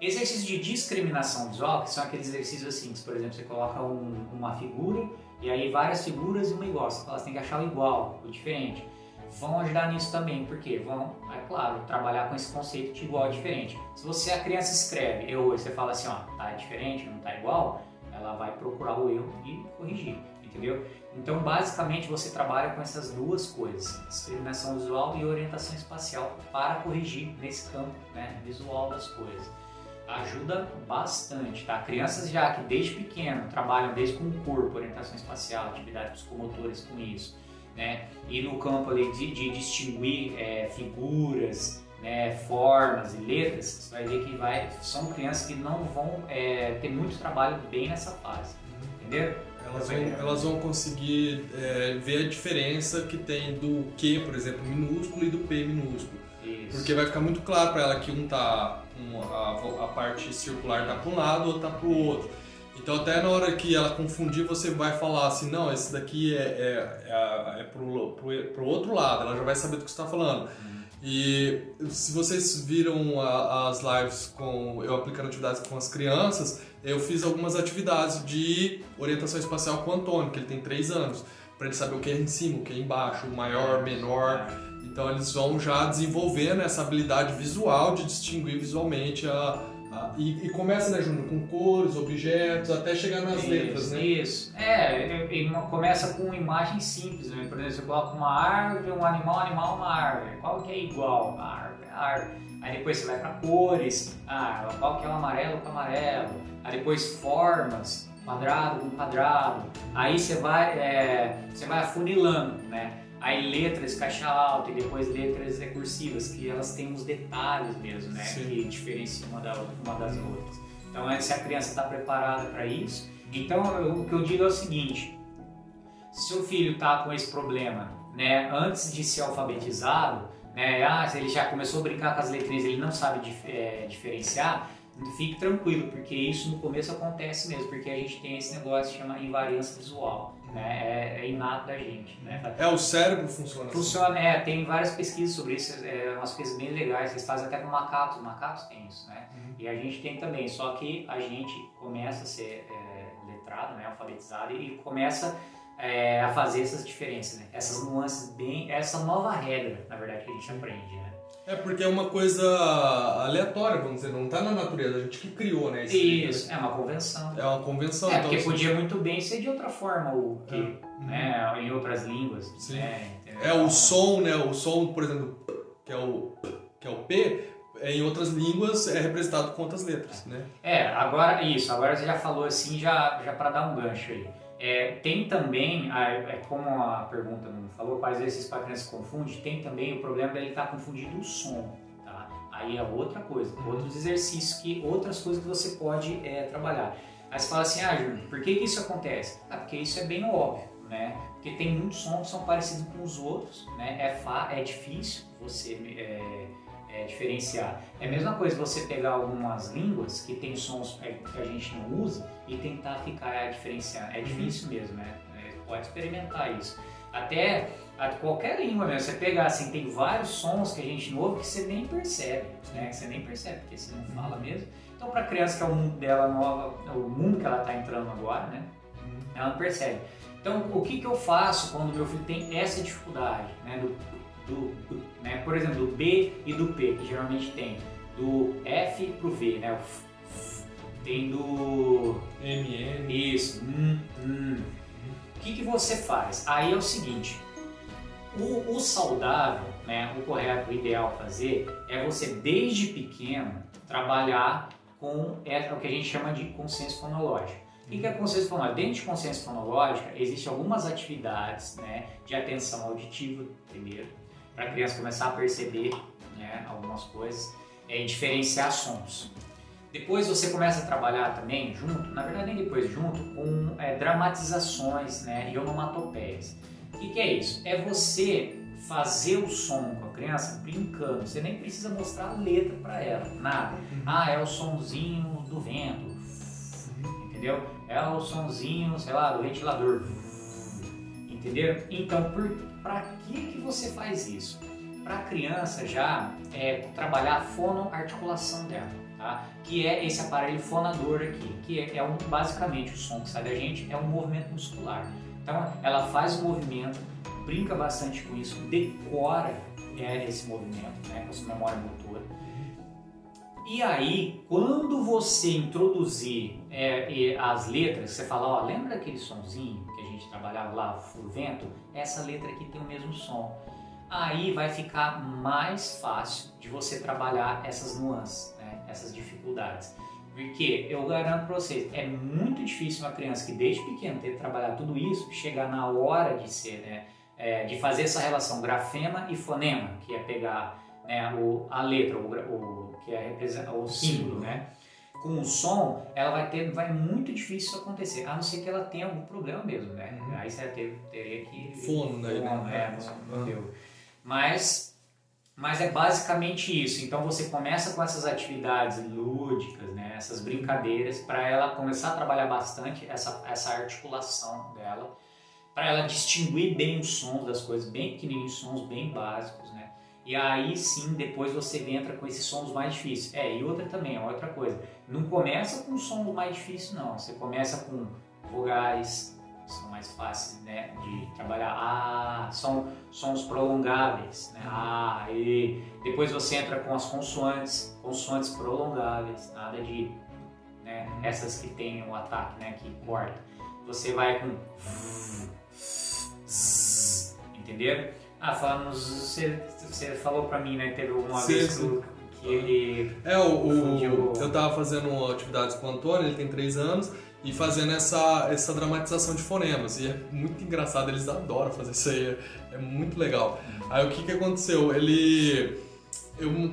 Exercícios de discriminação visual, que são aqueles exercícios assim, que, por exemplo, você coloca um, uma figura e aí várias figuras e uma igual. Você fala, você tem que achar o igual, o diferente vão ajudar nisso também, porque vão, é claro, trabalhar com esse conceito de igual diferente. Se você a criança escreve eu você fala assim, ó, tá diferente, não tá igual, ela vai procurar o erro e corrigir, entendeu? Então, basicamente, você trabalha com essas duas coisas, discriminação visual e orientação espacial para corrigir nesse campo né, visual das coisas. Ajuda bastante, tá? Crianças já que desde pequeno trabalham desde com o corpo, orientação espacial, atividades psicomotores com isso, né? E no campo ali de, de distinguir é, figuras, né, formas e letras, você vai ver que vai, são crianças que não vão é, ter muito trabalho bem nessa fase, entendeu? Elas vão, elas vão conseguir é, ver a diferença que tem do Q, por exemplo, minúsculo e do P minúsculo. Isso. Porque vai ficar muito claro para ela que um tá um, a, a, parte circular tá para um lado ou tá para o outro. Então até na hora que ela confundir, você vai falar assim, não, esse daqui é, é, é, é pro, pro, pro outro lado, ela já vai saber do que você está falando. Uhum. E se vocês viram a, as lives com eu aplicando atividades com as crianças, eu fiz algumas atividades de orientação espacial com o Antônio, que ele tem 3 anos, para ele saber o que é em cima, o que é embaixo, o maior, menor. Então eles vão já desenvolvendo essa habilidade visual de distinguir visualmente a, a e, e, começa, né, Júnior, com cores, objetos, até chegar nas isso, letras, né? Isso. É, ele começa com imagens simples, né? Por exemplo, você coloca uma árvore, um animal, um animal, uma árvore. Qual que é igual? A árvore, a árvore. Aí depois você vai para cores, ah, qual que é o amarelo com amarelo. Aí depois formas, quadrado com quadrado. Aí você vai, é, você vai afunilando, né? Aí letras caixa alta e depois letras recursivas, que elas têm uns detalhes mesmo, né? Sim. Que diferenciam uma, da, uma das outras. Então, se a criança está preparada para isso, então eu, o que eu digo é o seguinte: se seu filho está com esse problema, né, antes de ser alfabetizado, né, ah, ele já começou a brincar com as letrinhas, ele não sabe dif é, diferenciar, fique tranquilo, porque isso no começo acontece mesmo, porque a gente tem esse negócio que chama invariância visual, né? É, é inato da gente, né? É, o cérebro funciona assim? Funciona, é, tem várias pesquisas sobre isso, é, umas coisas bem legais, eles fazem até com macacos, macacos tem isso, né? Uhum. E a gente tem também, só que a gente começa a ser é, letrado, né, alfabetizado, e começa é, a fazer essas diferenças, né? Essas nuances bem, essa nova regra, na verdade, que a gente aprende, né? É porque é uma coisa aleatória, vamos dizer, não está na natureza, a gente que criou, né? Isso, né? é uma convenção. É uma convenção. É, então, porque podia muito bem ser de outra forma, o que, é. né, em outras línguas. Sim. Né? É o som, né? O som, por exemplo, que é o, que é o P, é, em outras línguas é representado com outras letras, né? É, agora isso, agora você já falou assim, já, já para dar um gancho aí. É, tem também, é como a pergunta não falou, quais vezes para criança se confunde, tem também o problema dele estar tá confundindo o som. Tá? Aí é outra coisa, outros exercícios, que, outras coisas que você pode é, trabalhar. Aí você fala assim, ah, Júnior, por que, que isso acontece? Ah, porque isso é bem óbvio, né? Porque tem muitos sons que são parecidos com os outros, né? É, fa é difícil você é, diferenciar. É a mesma coisa você pegar algumas línguas que tem sons que a gente não usa e tentar ficar é, diferenciando. É difícil mesmo, né? É, pode experimentar isso. Até qualquer língua mesmo, você pegar assim, tem vários sons que a gente não ouve que você nem percebe, né? Que você nem percebe, porque você não fala mesmo. Então, para a criança que é o mundo dela nova, é o mundo que ela está entrando agora, né? Ela não percebe. Então, o que, que eu faço quando meu filho tem essa dificuldade, né? Do, do, né, por exemplo, do B e do P, que geralmente tem do F pro V, né? Tem do M, Isso. Hum, hum. O que, que você faz? Aí é o seguinte, o, o, saudável, né, o correto, o ideal fazer é você desde pequeno trabalhar com é, o que a gente chama de consciência fonológica. O que é consciência fonológica? Dentro de consciência fonológica existem algumas atividades né, de atenção auditiva, primeiro, para a criança começar a perceber né, algumas coisas, é, diferenciar sons. Depois você começa a trabalhar também junto, na verdade nem depois, junto com é, dramatizações né, e onomatopeias. O que, que é isso? É você fazer o som com a criança brincando. Você nem precisa mostrar a letra para ela, nada. Uhum. Ah, é o sonzinho do vento, entendeu? É o sonzinho, sei lá, do ventilador, entendeu? Então, por, para que, que você faz isso? Para a criança já é, trabalhar a fonoarticulação dela, tá? que é esse aparelho fonador aqui, que é, é um, basicamente o som que sai da gente é um movimento muscular. Então ela faz o movimento, brinca bastante com isso, decora é, esse movimento né, com a sua memória motora. E aí, quando você introduzir é, as letras, você fala, ó, lembra aquele sonzinho gente trabalhava lá, o vento? Essa letra aqui tem o mesmo som. Aí vai ficar mais fácil de você trabalhar essas nuances, né? essas dificuldades. Porque eu garanto para vocês, é muito difícil uma criança que desde pequeno ter trabalhado tudo isso, chegar na hora de ser, né? É, de fazer essa relação grafema e fonema, que é pegar né, o, a letra, o, o que é o símbolo, né? Com o som, ela vai ter, vai muito difícil isso acontecer, a não ser que ela tenha algum problema mesmo, né? Uhum. Aí você ter, teria que fono, né? Fono, é, uhum. Mas, mas é basicamente isso. Então você começa com essas atividades lúdicas, né? Essas brincadeiras para ela começar a trabalhar bastante essa essa articulação dela, para ela distinguir bem os sons das coisas, bem pequenininhos, sons bem básicos, né? E aí sim, depois você entra com esses sons mais difíceis. É, e outra também, outra coisa. Não começa com sons mais difíceis, não. Você começa com vogais, são mais fáceis né, de trabalhar. Ah, são sons prolongáveis. Né? Ah, e depois você entra com as consoantes, consoantes prolongáveis, nada de né, essas que tem o ataque, né, que corta. Você vai com entenderam? Ah, falamos, você, você falou pra mim, né, teve uma Sim, vez sim. que, que ele É, o, o- eu tava fazendo atividades com o Antônio, ele tem 3 anos, e fazendo essa, essa dramatização de fonemas. E é muito engraçado, eles adoram fazer isso aí, é, é muito legal. Aí o que que aconteceu? Ele. Eu,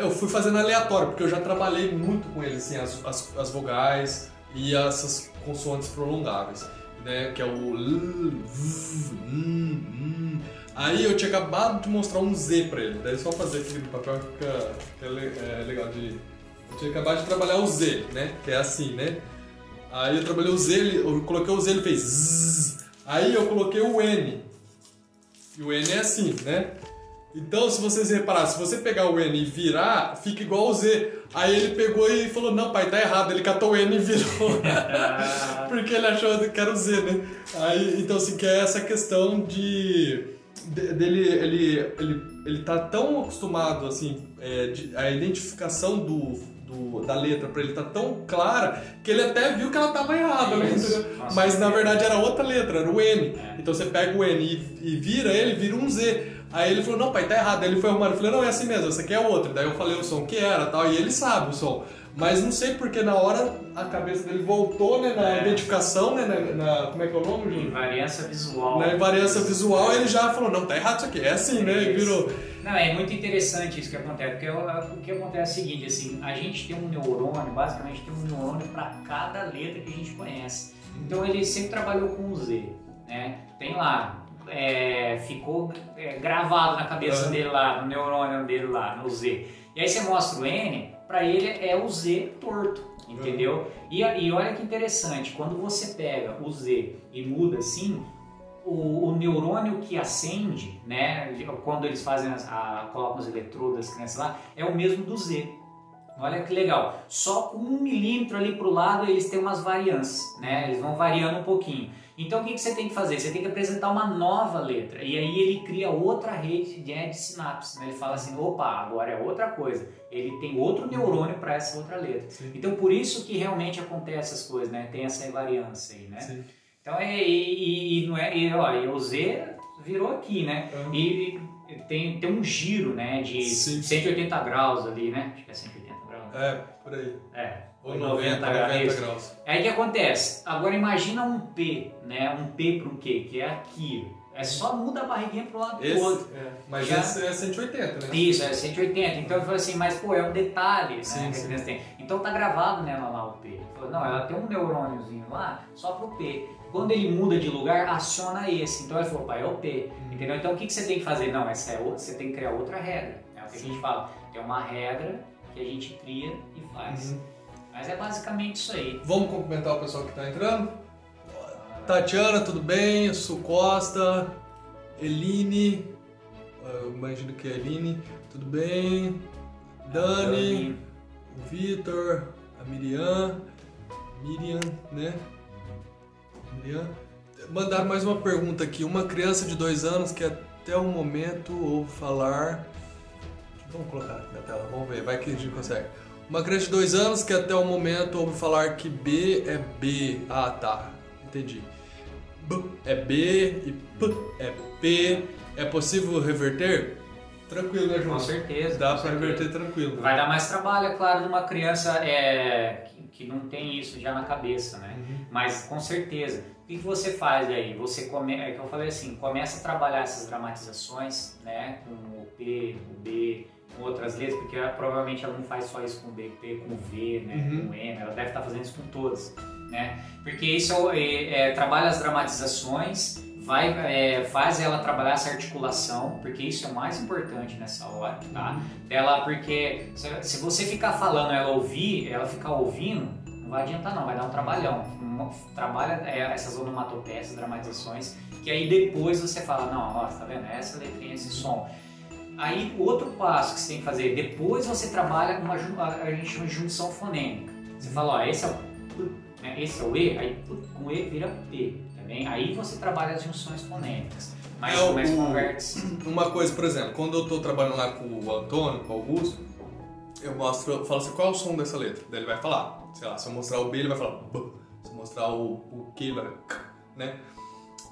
eu fui fazendo aleatório, porque eu já trabalhei muito com ele, assim, as, as, as vogais e essas consoantes prolongáveis, né? Que é o. L, V. Aí eu tinha acabado de mostrar um Z pra ele, daí só fazer aqui no papel fica, fica le- é, legal de. Eu tinha acabado de trabalhar o Z, né? Que é assim, né? Aí eu trabalhei o Z, ele- eu coloquei o Z, ele fez zzz. Aí eu coloquei o N. E o N é assim, né? Então, se vocês repararem, se você pegar o N e virar, fica igual o Z. Aí ele pegou e falou, não, pai, tá errado. Ele catou o N e virou. Porque ele achou que era o Z, né? Aí, então, assim, que é essa questão de... de- dele, ele, ele, ele tá tão acostumado, assim, é, de- a identificação do, do- da letra pra ele tá tão clara que ele até viu que ela tava errada, né? Nossa, Mas na verdade era outra letra, era o N. É. Então você pega o N e, e vira ele, vira um Z. Aí ele falou, não pai, tá errado. Aí ele foi arrumar, eu falei, não, é assim mesmo, essa aqui é outra. Daí eu falei o som que era tal, e ele sabe o som. Mas não sei porque na hora a cabeça dele voltou, né, na É. identificação, né, na, na- como é que é o nome, Júlio? invariância visual. Na invariância visual ele já falou, não, tá errado isso aqui, é assim, né, e virou. Não, é muito interessante isso que acontece, porque o, que acontece é o seguinte, assim, a gente tem um neurônio, basicamente tem um neurônio para cada letra que a gente conhece. Então ele sempre trabalhou com o Z, né? Tem lá, é, ficou é, gravado na cabeça dele lá, no neurônio dele lá, no Z. E aí você mostra o N, para ele é o Z torto, entendeu? E, a- e olha que interessante, quando você pega o Z e muda assim, o, o neurônio que acende, né, quando eles fazem as, a, colocam os eletrodos das crianças lá, é o mesmo do Z. Olha que legal. Só um milímetro ali pro lado eles têm umas variâncias, né? Eles vão variando um pouquinho. Então o que, que você tem que fazer? Você tem que apresentar uma nova letra. E aí ele cria outra rede de, de sinapses. Né? Ele fala assim, opa, agora é outra coisa. Ele tem outro neurônio para essa outra letra. Sim. Então por isso que realmente acontece essas coisas, né? Tem essa variância aí, né? Sim. Então é e, e- não é e, ó, e o Z virou aqui, né? E, e tem, tem um giro, né? De Sim. 180 graus ali, né? Acho que é 180 graus. É, por aí. É. Ou 90, 90 isso. graus. Aí o que acontece? Agora imagina um P, né? Um P para um quê? Que é aqui. É só muda a barriguinha pro lado do outro. Esse, é, mas Já- esse é 180, né? Isso, é 180. Então eu falei assim, mas pô, é um detalhe né, Sim, que sim. a criança tem. Então tá gravado nela lá o P. Ele Falou, não, ela tem um neurôniozinho lá só pro P. Quando ele muda de lugar, aciona esse. Então ele falou, pai, é o P. Uhum. Entendeu? Então o que, que você tem que fazer? Não, essa é outra, você tem que criar outra regra. É o que Sim. a gente fala. Tem uma regra que a gente cria e faz. Uhum. Mas é basicamente isso aí. Vamos cumprimentar o pessoal que tá entrando? Tatiana, tudo bem? Sou Costa. Eline. Eu imagino que é Eline. Tudo bem? Dani. O Vitor. A Miriam. Miriam, né? Miriam. Mandaram mais uma pergunta aqui. Uma criança de dois anos que até o momento ouve falar. Vamos colocar aqui na tela, vamos ver, vai que a gente consegue. Uma criança de dois anos que até o momento ouve falar que B é B. Ah, tá. Entendi. B é B e P é P. É possível reverter? Tranquilo, né, João? Com certeza. Dá certeza. reverter tranquilo. Vai dar mais trabalho, é claro, de uma criança é, que, que não tem isso já na cabeça, né? Uhum. Mas com certeza. O que, que você faz aí? Você come, é que eu falei assim, começa a trabalhar essas dramatizações, né? Com o P, o B, outras letras, porque ela, provavelmente ela não faz só isso com o B, P, com V, né? Uhum. Com M, ela deve estar fazendo isso com todas, né? Porque isso é, é, trabalha as dramatizações, vai, é, faz ela trabalhar essa articulação, porque isso é o mais importante nessa hora, tá? Dela, porque se, se você ficar falando, ela ouvir, ela ficar ouvindo, não vai adiantar não, vai dar um trabalhão. Trabalha é, essas onomatopeias, essas dramatizações, que aí depois você fala, não, ó, tá vendo? Essa letrinha, esse som. Aí, outro passo que você tem que fazer, depois você trabalha uma, a gente chama de junção fonêmica. Você fala, ó, esse é o né? esse é o E, aí com E vira P, tá bem? Aí você trabalha as junções fonêmicas. Mas É, o- começa o-. Uma coisa, por exemplo, quando eu tô trabalhando lá com o Antônio, com o Augusto, eu mostro, eu falo assim, qual é o som dessa letra? Daí ele vai falar, sei lá, se eu mostrar o B, ele vai falar B. Se eu mostrar o, o Q, ele vai K, né?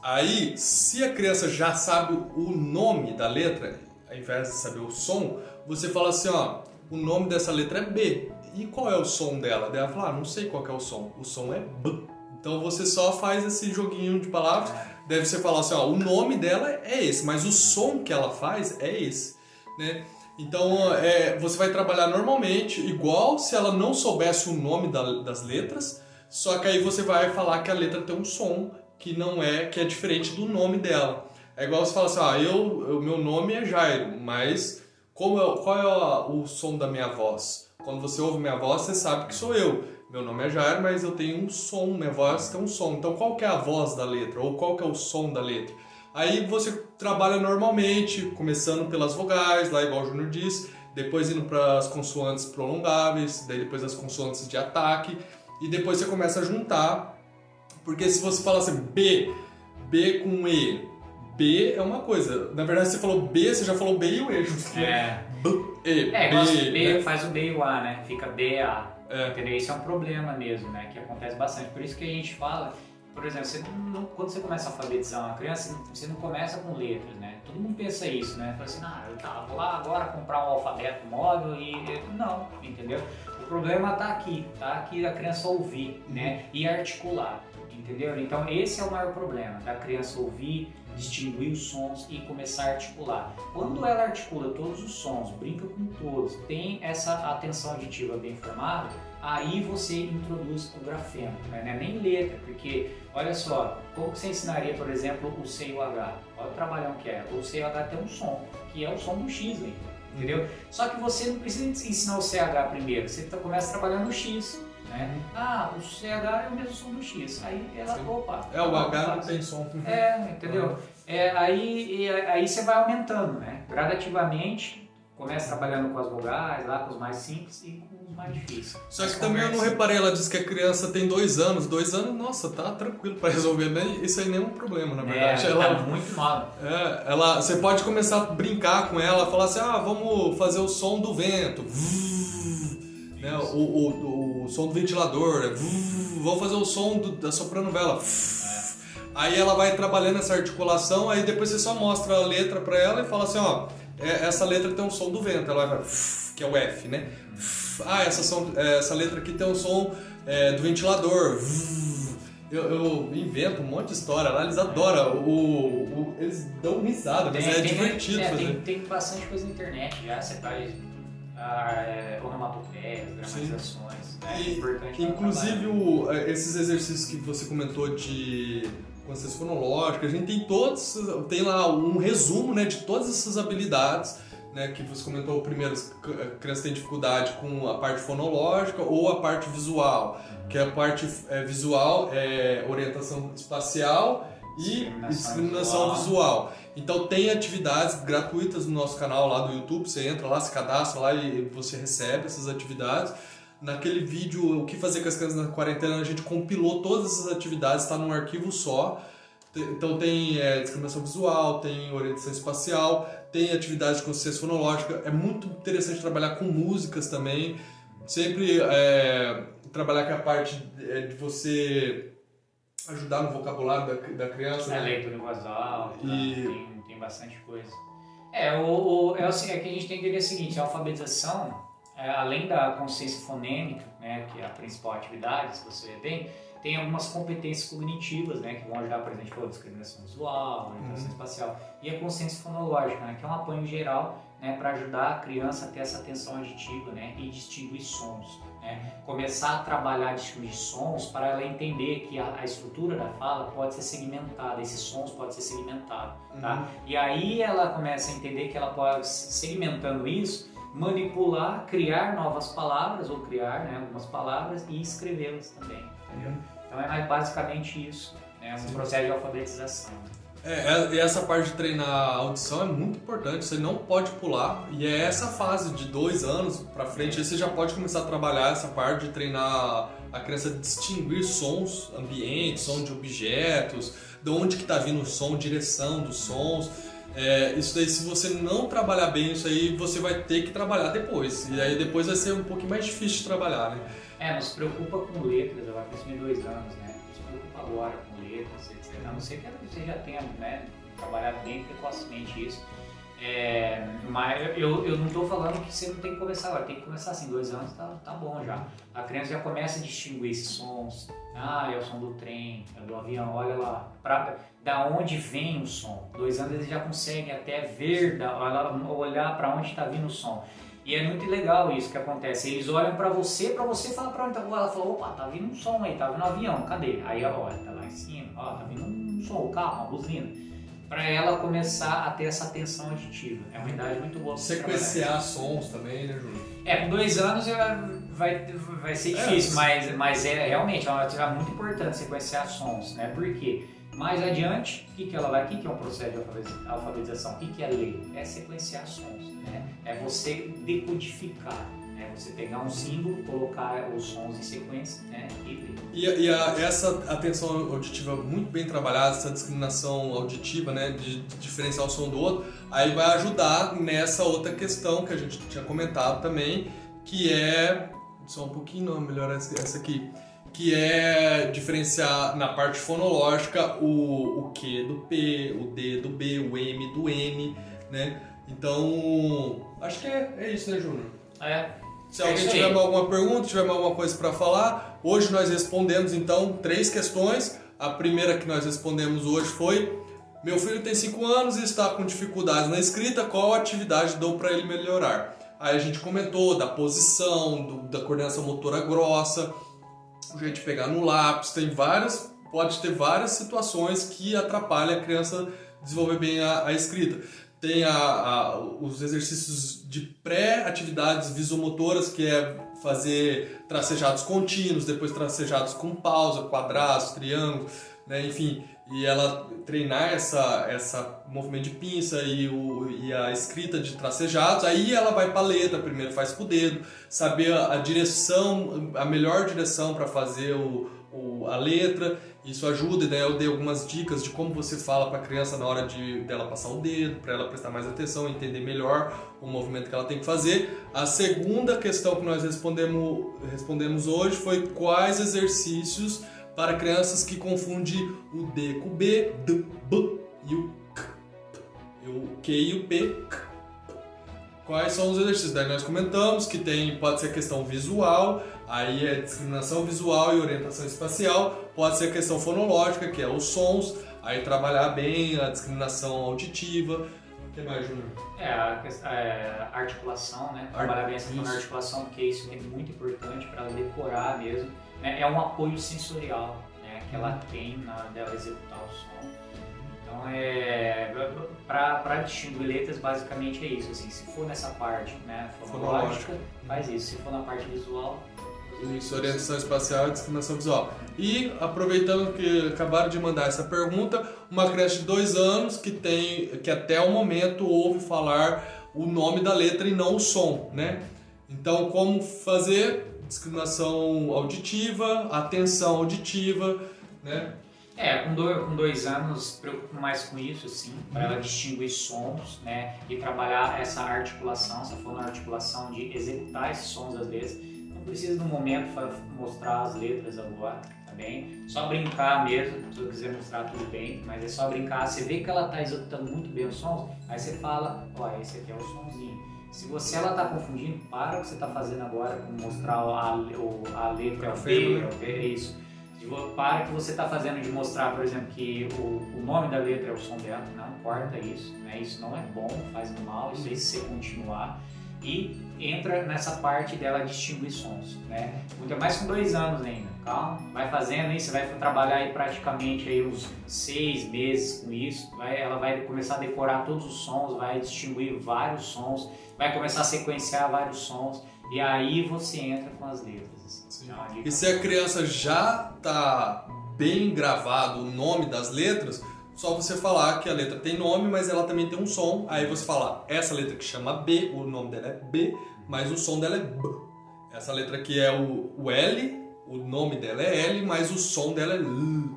Aí, se a criança já sabe o nome da letra, ao invés de saber o som, você fala assim, ó, o nome dessa letra é B. E qual é o som dela? Daí ela fala, ah, não sei qual é o som. O som é B. Então você só faz esse joguinho de palavras. Deve você falar assim, ó, o nome dela é esse, mas o som que ela faz é esse, né? Então é, você vai trabalhar normalmente, igual se ela não soubesse o nome da- das letras, só que aí você vai falar que a letra tem um som que não é, que é diferente do nome dela. É igual você fala assim, ah, eu, o meu nome é Jairo, mas como é- qual é o, o som da minha voz? Quando você ouve minha voz, você sabe que sou eu. Meu nome é Jairo, mas eu tenho um som, minha voz tem um som. Então qual que é a voz da letra? Ou qual que é o som da letra? Aí você trabalha normalmente, começando pelas vogais, lá igual o Júnior disse, depois indo para as consoantes prolongáveis, daí depois as consoantes de ataque, e depois você começa a juntar, porque se você fala assim, B, B com E, B é uma coisa. Na verdade, você falou B, você já falou B e o E junto. né? É, B, E, é B, B, né? faz o B e o A, né? Fica BA. É. Entendeu? Isso é um problema mesmo, né? Que acontece bastante. Por isso que a gente fala, por exemplo, você não- quando você começa a alfabetizar uma criança, você não começa com letras, né? Todo mundo pensa isso, né? Fala assim, ah, eu tá, vou lá agora comprar um alfabeto móvel e. Não, entendeu? O problema tá aqui, tá aqui da criança ouvir, né? E articular. Entendeu? Então esse é o maior problema, da criança ouvir, distinguir os sons e começar a articular. Quando ela articula todos os sons, brinca com todos, tem essa atenção auditiva bem formada, aí você introduz o grafema, né? Não é nem letra, porque olha só, como você ensinaria, por exemplo, o C e o H? Olha o trabalhão que é. O C e o H tem um som, que é o som do X, né? entendeu? Só que você não precisa ensinar o CH primeiro, você tá- começa trabalhando no X. Né? Ah, o CH é o mesmo som do X. Aí ela, Sim. opa. É, o tá H não tem som. É, entendeu? É, aí, e aí você vai aumentando, né? Gradativamente, começa trabalhando com as vogais, lá com os mais simples e com os mais difíceis. Só que Mas também eu não reparei, ela disse que a criança tem dois anos. Dois anos, nossa, tá tranquilo pra resolver. Né? Isso aí nem é um problema, na verdade. É, ela, tá muito mal. é, ela, você pode começar a brincar com ela, falar assim, ah, vamos fazer o som do vento. Vuv, né? o, o, o som do ventilador. né? Vamos fazer o som do- da soprano vela. Aí ela vai trabalhando essa articulação, aí depois você só mostra a letra pra ela e fala assim, ó, é- essa letra tem um som do vento, ela vai, que é o F, né? Ah, essa, som, é, essa letra aqui tem um som é, do ventilador. Eu, eu invento um monte de história lá, eles adoram, o, o- eles dão risada, mas é divertido é, fazer. tem, tem bastante coisa na internet já, você é, onomatopeias, dramatizações. É E, importante Inclusive, o- eh, esses exercícios que você comentou de consciência fonológica, a gente tem todos, tem lá um resumo né, de todas essas habilidades, né, que você comentou primeiro, a criança tem dificuldade com a parte fonológica ou a parte visual, que a parte eh, visual é orientação espacial e Discriminação visual. Então tem atividades gratuitas no nosso canal lá do YouTube, você entra lá, se cadastra lá e você recebe essas atividades. Naquele vídeo, o que fazer com as crianças na quarentena, a gente compilou todas essas atividades, está num arquivo só. Então tem é, discriminação visual, tem orientação espacial, tem atividade de consciência fonológica. É muito interessante trabalhar com músicas também. Sempre é, trabalhar com a parte é, de você ajudar no vocabulário da, da criança. É, né? leitura em voz alta, E- tem, tem bastante coisa. É, o, o- é, se- é que a gente tem que entender o seguinte, a alfabetização, é, além da consciência fonêmica, né, que é a principal atividade, se você bem, tem algumas competências cognitivas, né, que vão ajudar, por exemplo, a discriminação visual, orientação Uhum. espacial, e a consciência fonológica, né, que é um apoio geral né, para ajudar a criança a ter essa atenção auditiva né, e distinguir sons. Né? Começar a trabalhar distinguir sons para ela entender que a, a estrutura da fala pode ser segmentada, esses sons podem ser segmentados. Tá? E aí ela começa a entender que ela pode, segmentando isso, manipular, criar novas palavras ou criar né, algumas palavras e escrevê-las também. Entendeu? Então é mais basicamente isso, né, um processo de alfabetização. É, é- e essa parte de treinar a audição é muito importante, você não pode pular. E é essa fase de dois anos pra frente, aí você já pode começar a trabalhar essa parte de treinar a criança distinguir sons ambientes, som de objetos, de onde que está vindo o som, direção dos sons. É, isso daí, se você não trabalhar bem isso aí, você vai ter que trabalhar depois. E aí depois vai ser um pouquinho mais difícil de trabalhar, né? É, não se preocupa com letras, ela tem dois anos, né? Não se preocupa agora com letras, etc. A não ser que você já tenha né, trabalhado bem precocemente isso. É, mas eu, eu não estou falando que você não tem que começar agora, tem que começar assim, dois anos tá, tá bom já. A criança já começa a distinguir esses sons. Ah, é o som do trem, é do avião, olha lá. Pra, da onde vem o som. Dois anos eles já conseguem até ver, olhar para onde está vindo o som. E é muito legal isso que acontece. Eles olham para você, para você falar para onde tá. Ela falou, opa, tá vindo um som aí, tá vindo um avião, cadê? Aí ela olha, tá lá em cima, ó, tá vindo um som, um carro, uma buzina para ela começar a ter essa atenção auditiva. É uma idade muito boa. Sequenciar sons também, né, Júlio? É, com dois anos vai, vai ser é, difícil, é, mas, mas é realmente é uma atividade muito importante sequenciar sons, né? Por quê? Mais adiante, o que, que ela vai? O que, que é um processo de alfabetização? O que, que é ler? É sequenciar sons, né? É você decodificar. É você pegar um símbolo, colocar os sons em sequência né, e ler. E, e a, essa atenção auditiva muito bem trabalhada, essa discriminação auditiva, né, de, diferenciar o som do outro, aí vai ajudar nessa outra questão que a gente tinha comentado também, que é. Só um pouquinho, não, melhor essa aqui que é diferenciar na parte fonológica o, o Q do P, o D do B, o M do M, né? Então, acho que é, é isso, né, Júnior? É. Se alguém tiver alguma pergunta, tiver alguma coisa para falar, hoje nós respondemos então três questões. A primeira que nós respondemos hoje foi: Meu filho tem 5 anos e está com dificuldades na escrita, qual atividade dou para ele melhorar? Aí a gente comentou da posição, do, da coordenação motora grossa, o jeito de pegar no lápis, tem várias, pode ter várias situações que atrapalham a criança desenvolver bem a, a escrita tem a, a, os exercícios de pré-atividades visomotoras, que é fazer tracejados contínuos, depois tracejados com pausa, quadrados, triângulos, né? enfim, e ela treinar essa, essa movimento de pinça e, o, e a escrita de tracejados, aí ela vai para a letra, primeiro faz com o dedo, saber a, a direção, a melhor direção para fazer o, o, a letra, isso ajuda, né? Eu dei algumas dicas de como você fala para a criança na hora de dela passar o dedo, para ela prestar mais atenção, entender melhor o movimento que ela tem que fazer. A segunda questão que nós respondemos, respondemos hoje foi quais exercícios para crianças que confundem o D com o B, D, B e o K. O Q e o P, K. Quais são os exercícios? Daí nós comentamos que tem, pode ser questão visual, aí é discriminação visual e orientação espacial, pode ser questão fonológica, que é os sons, aí trabalhar bem a discriminação auditiva. O que mais, Júnior? É, a, é, a, articulação, né? Trabalhar bem essa articulação, porque isso é muito importante para decorar mesmo. Né? É um apoio sensorial né? que ela tem na hora dela executar o som. Então, é, para distinguir letras, basicamente é isso. Assim, se for nessa parte né, fonológica, faz isso. Se for na parte visual, isso, orientação espacial e discriminação visual. E, aproveitando que acabaram de mandar essa pergunta, uma creche de dois anos que tem que até o momento ouve falar o nome da letra e não o som, né? Então, como fazer discriminação auditiva, atenção auditiva, né? É, com dois, com dois anos, preocupo mais com isso, sim, para ela distinguir sons, né, e trabalhar essa articulação, essa fonoarticulação de executar esses sons às vezes. Não precisa no momento mostrar as letras agora, tá bem? Só brincar mesmo, se eu quiser mostrar tudo bem, mas é só brincar. Você vê que ela está executando muito bem os sons, aí você fala, ó, esse aqui é o sonzinho. Se você ela está confundindo, para o que você está fazendo agora com mostrar a, a, letra, é o B, é isso para que você está fazendo de mostrar, por exemplo, que o, o, nome da letra é o som dela, não corta isso, né? isso não é bom, faz mal, isso aí se você continuar. E entra nessa parte dela distinguir sons, né? Muito mais com dois anos ainda, calma, vai fazendo isso, você vai trabalhar aí praticamente aí uns seis meses com isso, vai, ela vai começar a decorar todos os sons, vai distinguir vários sons, vai começar a sequenciar vários sons, e aí você entra com as letras. É e se a criança já está bem gravado o nome das letras, só você falar que a letra tem nome, mas ela também tem um som. Aí você fala, essa letra que chama B, o nome dela é B, mas o som dela é B. Essa letra aqui é o, o L, o nome dela é L, mas o som dela é L.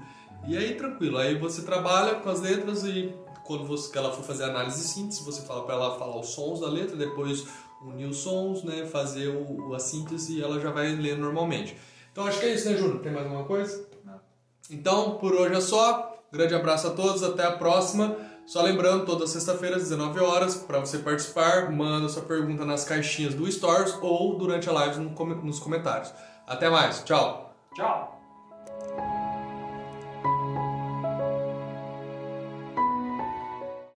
E aí tranquilo, aí você trabalha com as letras e quando você, ela for fazer análise e síntese, você fala para ela falar os sons da letra, depois unir os sons, né, fazer o, a síntese e ela já vai ler normalmente. Então acho que é isso, né, Júnior? Tem mais alguma coisa? Não. Então, por hoje é só. Grande abraço a todos, até a próxima. Só lembrando, toda sexta-feira às 19 horas, para você participar, manda sua pergunta nas caixinhas do Stories ou durante a live nos comentários. Até mais, tchau! Tchau!